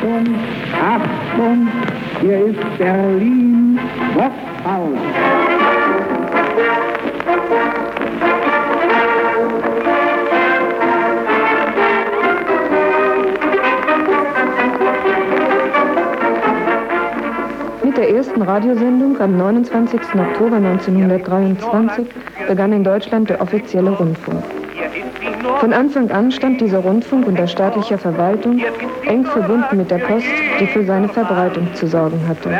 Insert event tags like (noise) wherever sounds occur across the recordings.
Achtung, Achtung, hier ist Berlin, Westfalen. Mit der ersten Radiosendung am 29. Oktober 1923 begann in Deutschland der offizielle Rundfunk. Von Anfang an stand dieser Rundfunk unter staatlicher Verwaltung, eng verbunden mit der Post, die für seine Verbreitung zu sorgen hatte.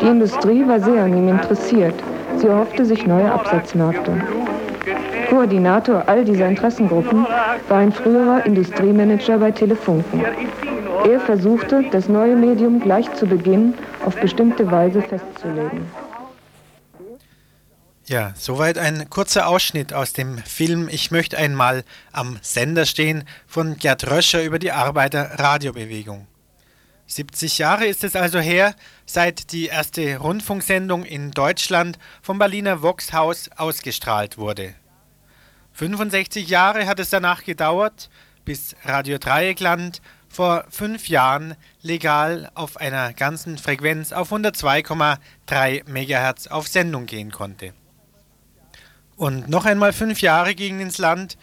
Die Industrie war sehr an ihm interessiert. Sie erhoffte sich neue Absatzmärkte. Koordinator all dieser Interessengruppen war ein früherer Industriemanager bei Telefunken. Er versuchte, das neue Medium gleich zu Beginn auf bestimmte Weise festzulegen. Ja, soweit ein kurzer Ausschnitt aus dem Film Ich möchte einmal am Sender stehen von Gerd Röscher über die Arbeiterradiobewegung. 70 Jahre ist es also her, seit die erste Rundfunksendung in Deutschland vom Berliner Voxhaus ausgestrahlt wurde. 65 Jahre hat es danach gedauert, bis Radio Dreieckland vor fünf Jahren legal auf einer ganzen Frequenz auf 102,3 MHz auf Sendung gehen konnte. Und noch einmal fünf Jahre gingen ins Land,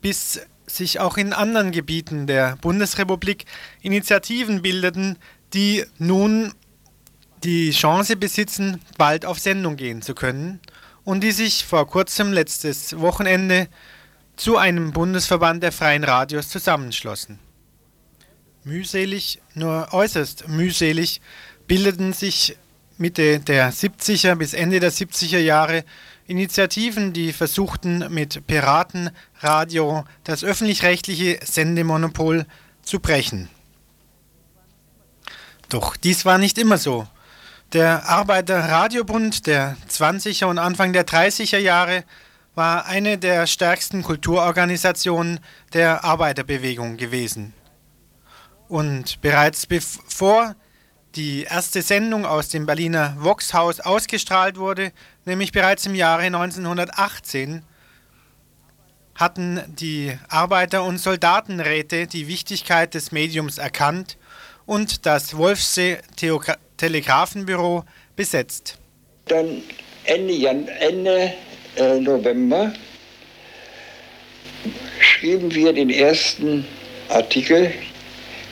bis sich auch in anderen Gebieten der Bundesrepublik Initiativen bildeten, die nun die Chance besitzen, bald auf Sendung gehen zu können und die sich vor kurzem letztes Wochenende zu einem Bundesverband der freien Radios zusammenschlossen. Mühselig, nur äußerst mühselig, bildeten sich Mitte der 70er bis Ende der 70er Jahre Initiativen, die versuchten, mit Piratenradio das öffentlich-rechtliche Sendemonopol zu brechen. Doch dies war nicht immer so. Der Arbeiterradiobund der 20er und Anfang der 30er Jahre war eine der stärksten Kulturorganisationen der Arbeiterbewegung gewesen. Und bereits bevor die erste Sendung aus dem Berliner Voxhaus ausgestrahlt wurde, nämlich bereits im Jahre 1918, hatten die Arbeiter- und Soldatenräte die Wichtigkeit des Mediums erkannt und das Wolfsee Telegrafenbüro besetzt. Dann Ende, Jan Ende äh, November schrieben wir den ersten Artikel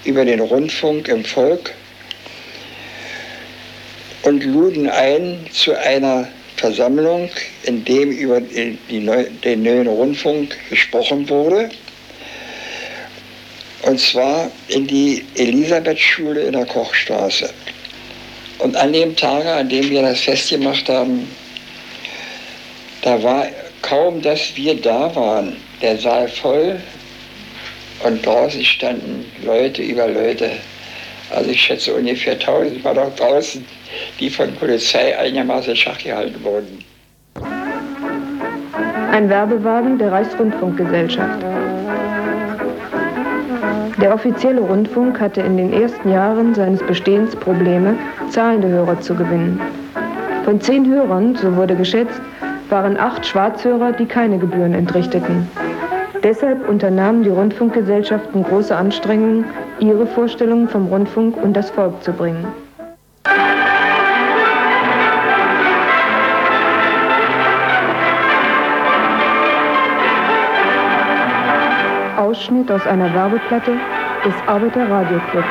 über den Rundfunk im Volk und luden ein zu einer Versammlung, in dem über die, den neuen Rundfunk gesprochen wurde. Und zwar in die Elisabethschule in der Kochstraße. Und an dem Tage, an dem wir das festgemacht haben, da war kaum, dass wir da waren, der Saal voll und draußen standen Leute über Leute. Also ich schätze ungefähr 1000 war doch draußen die von Polizei einigermaßen Schach gehalten wurden. Ein Werbewagen der Reichsrundfunkgesellschaft. Der offizielle Rundfunk hatte in den ersten Jahren seines Bestehens Probleme, zahlende Hörer zu gewinnen. Von zehn Hörern, so wurde geschätzt, waren acht Schwarzhörer, die keine Gebühren entrichteten. Deshalb unternahmen die Rundfunkgesellschaften große Anstrengungen, ihre Vorstellungen vom Rundfunk und das Volk zu bringen. Ausschnitt aus einer Werbeplatte des Arbeiterradioclubs.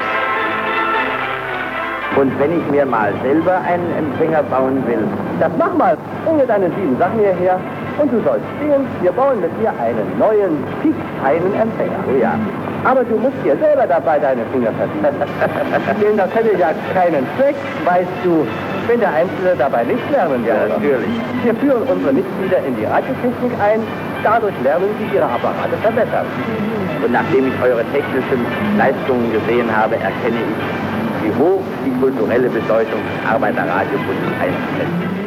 Und wenn ich mir mal selber einen Empfänger bauen will, das mach mal, bringe deine sieben Sachen hierher und du sollst sehen, wir bauen mit dir einen neuen, fixfeinen Empfänger. Oh ja. Aber du musst dir selber dabei deine Finger verziehen. (laughs) Denn das hätte ja keinen Zweck, weißt du, wenn der Einzelne dabei nicht lernen würde. Ja, natürlich. Wir führen unsere Mitglieder in die Radiotechnik ein. Dadurch lernen sie ihre Apparate verbessern. Und nachdem ich eure technischen Leistungen gesehen habe, erkenne ich, wie hoch die kulturelle Bedeutung des Arbeiterradiobundes einzuschätzen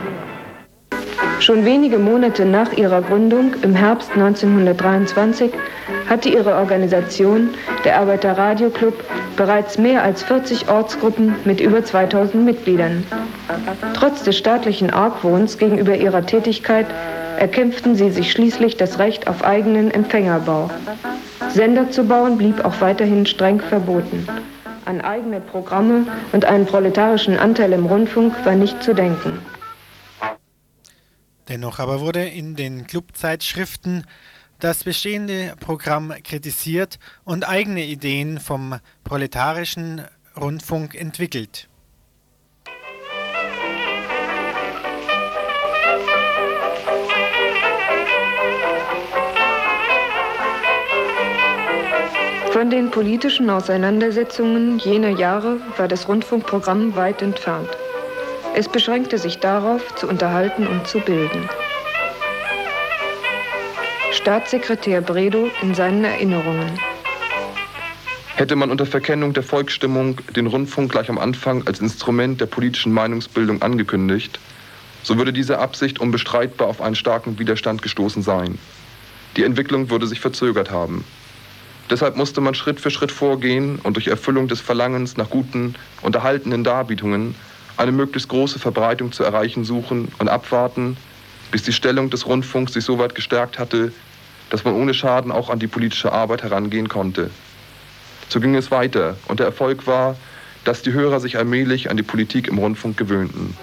Schon wenige Monate nach ihrer Gründung im Herbst 1923 hatte ihre Organisation, der Arbeiterradioclub, bereits mehr als 40 Ortsgruppen mit über 2000 Mitgliedern. Trotz des staatlichen Argwohns gegenüber ihrer Tätigkeit erkämpften sie sich schließlich das Recht auf eigenen Empfängerbau. Sender zu bauen blieb auch weiterhin streng verboten. an eigene Programme und einen proletarischen Anteil im Rundfunk war nicht zu denken. Dennoch aber wurde in den Clubzeitschriften das bestehende Programm kritisiert und eigene Ideen vom proletarischen Rundfunk entwickelt. Von den politischen Auseinandersetzungen jener Jahre war das Rundfunkprogramm weit entfernt. Es beschränkte sich darauf, zu unterhalten und zu bilden. Staatssekretär Bredow in seinen Erinnerungen. Hätte man unter Verkennung der Volksstimmung den Rundfunk gleich am Anfang als Instrument der politischen Meinungsbildung angekündigt, so würde diese Absicht unbestreitbar auf einen starken Widerstand gestoßen sein. Die Entwicklung würde sich verzögert haben. Deshalb musste man Schritt für Schritt vorgehen und durch Erfüllung des Verlangens nach guten, unterhaltenen Darbietungen eine möglichst große Verbreitung zu erreichen suchen und abwarten, bis die Stellung des Rundfunks sich so weit gestärkt hatte, dass man ohne Schaden auch an die politische Arbeit herangehen konnte. So ging es weiter und der Erfolg war, dass die Hörer sich allmählich an die Politik im Rundfunk gewöhnten.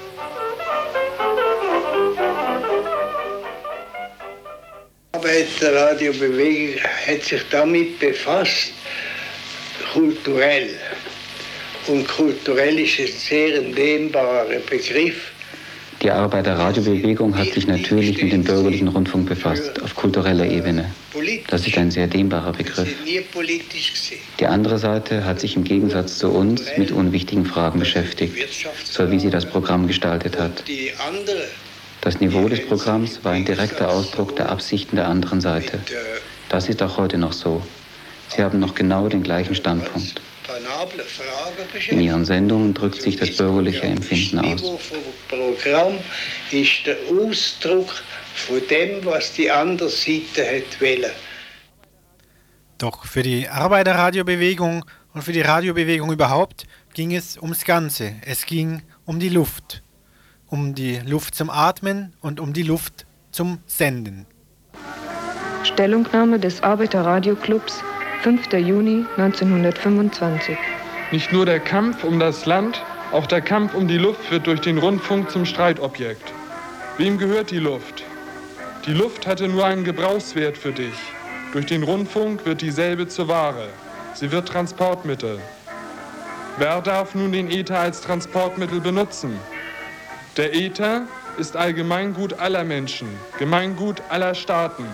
Arbeiterradiobewegung hat sich damit befasst, kulturell. Und kulturell ist ein sehr dehnbarer Begriff. Die Arbeiterradiobewegung hat sich natürlich mit dem bürgerlichen Rundfunk befasst, auf kultureller Ebene. Das ist ein sehr dehnbarer Begriff. Die andere Seite hat sich im Gegensatz zu uns mit unwichtigen Fragen beschäftigt, so wie sie das Programm gestaltet hat. Das Niveau des Programms war ein direkter Ausdruck der Absichten der anderen Seite. Das ist auch heute noch so. Sie haben noch genau den gleichen Standpunkt. In ihren Sendungen drückt sich das bürgerliche Empfinden aus. Das Programm ist der Ausdruck von dem, was die andere Seite hat wollen. Doch für die Arbeiterradiobewegung und für die Radiobewegung überhaupt ging es ums Ganze. Es ging um die Luft um die Luft zum Atmen und um die Luft zum Senden. Stellungnahme des Arbeiterradioclubs, 5. Juni 1925. Nicht nur der Kampf um das Land, auch der Kampf um die Luft wird durch den Rundfunk zum Streitobjekt. Wem gehört die Luft? Die Luft hatte nur einen Gebrauchswert für dich. Durch den Rundfunk wird dieselbe zur Ware. Sie wird Transportmittel. Wer darf nun den Ether als Transportmittel benutzen? Der Äther ist Allgemeingut aller Menschen, Gemeingut aller Staaten.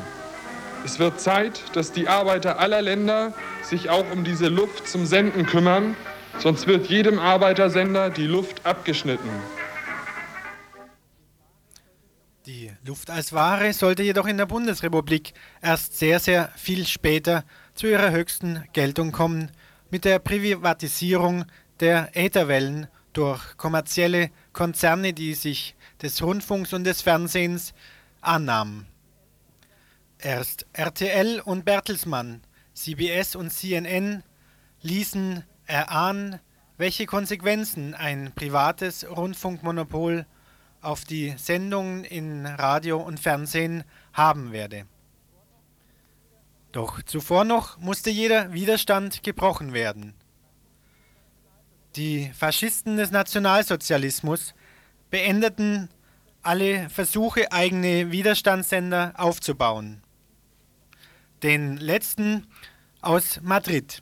Es wird Zeit, dass die Arbeiter aller Länder sich auch um diese Luft zum Senden kümmern, sonst wird jedem Arbeitersender die Luft abgeschnitten. Die Luft als Ware sollte jedoch in der Bundesrepublik erst sehr, sehr viel später zu ihrer höchsten Geltung kommen, mit der Privatisierung der Ätherwellen durch kommerzielle Konzerne, die sich des Rundfunks und des Fernsehens annahmen. Erst RTL und Bertelsmann, CBS und CNN ließen erahnen, welche Konsequenzen ein privates Rundfunkmonopol auf die Sendungen in Radio und Fernsehen haben werde. Doch zuvor noch musste jeder Widerstand gebrochen werden. Die Faschisten des Nationalsozialismus beendeten alle Versuche, eigene Widerstandssender aufzubauen. Den letzten aus Madrid.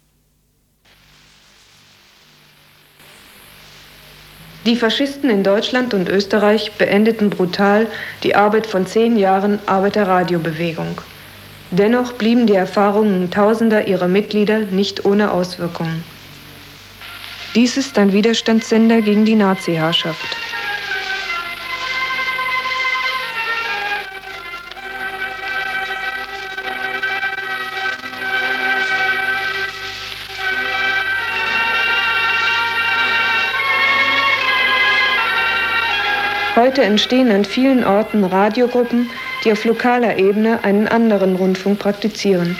Die Faschisten in Deutschland und Österreich beendeten brutal die Arbeit von zehn Jahren Arbeiterradiobewegung. Dennoch blieben die Erfahrungen tausender ihrer Mitglieder nicht ohne Auswirkungen. Dies ist ein Widerstandssender gegen die Nazi-Herrschaft. Heute entstehen an vielen Orten Radiogruppen, die auf lokaler Ebene einen anderen Rundfunk praktizieren.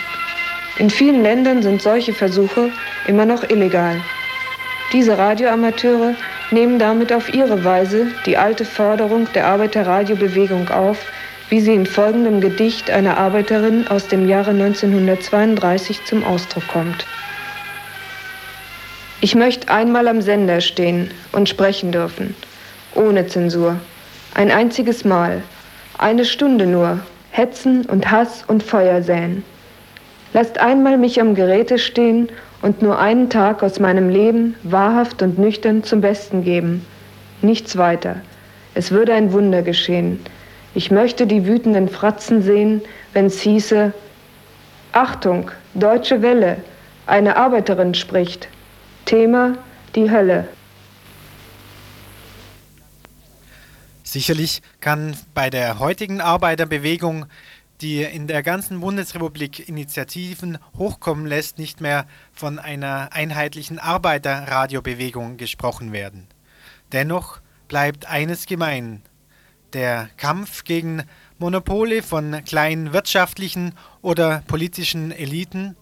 In vielen Ländern sind solche Versuche immer noch illegal. Diese Radioamateure nehmen damit auf ihre Weise die alte Forderung der Arbeiterradiobewegung auf, wie sie in folgendem Gedicht einer Arbeiterin aus dem Jahre 1932 zum Ausdruck kommt. Ich möchte einmal am Sender stehen und sprechen dürfen, ohne Zensur. Ein einziges Mal, eine Stunde nur, hetzen und Hass und Feuer säen. Lasst einmal mich am Geräte stehen und nur einen Tag aus meinem Leben wahrhaft und nüchtern zum Besten geben. Nichts weiter. Es würde ein Wunder geschehen. Ich möchte die wütenden Fratzen sehen, wenn's hieße, Achtung, deutsche Welle, eine Arbeiterin spricht. Thema die Hölle. Sicherlich kann bei der heutigen Arbeiterbewegung, die in der ganzen Bundesrepublik Initiativen hochkommen lässt, nicht mehr von einer einheitlichen Arbeiterradiobewegung gesprochen werden. Dennoch bleibt eines gemein. Der Kampf gegen Monopole von kleinen wirtschaftlichen oder politischen Eliten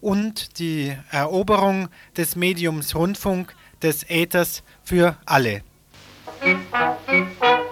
und die Eroberung des Mediums Rundfunk des Äthers für alle. Thank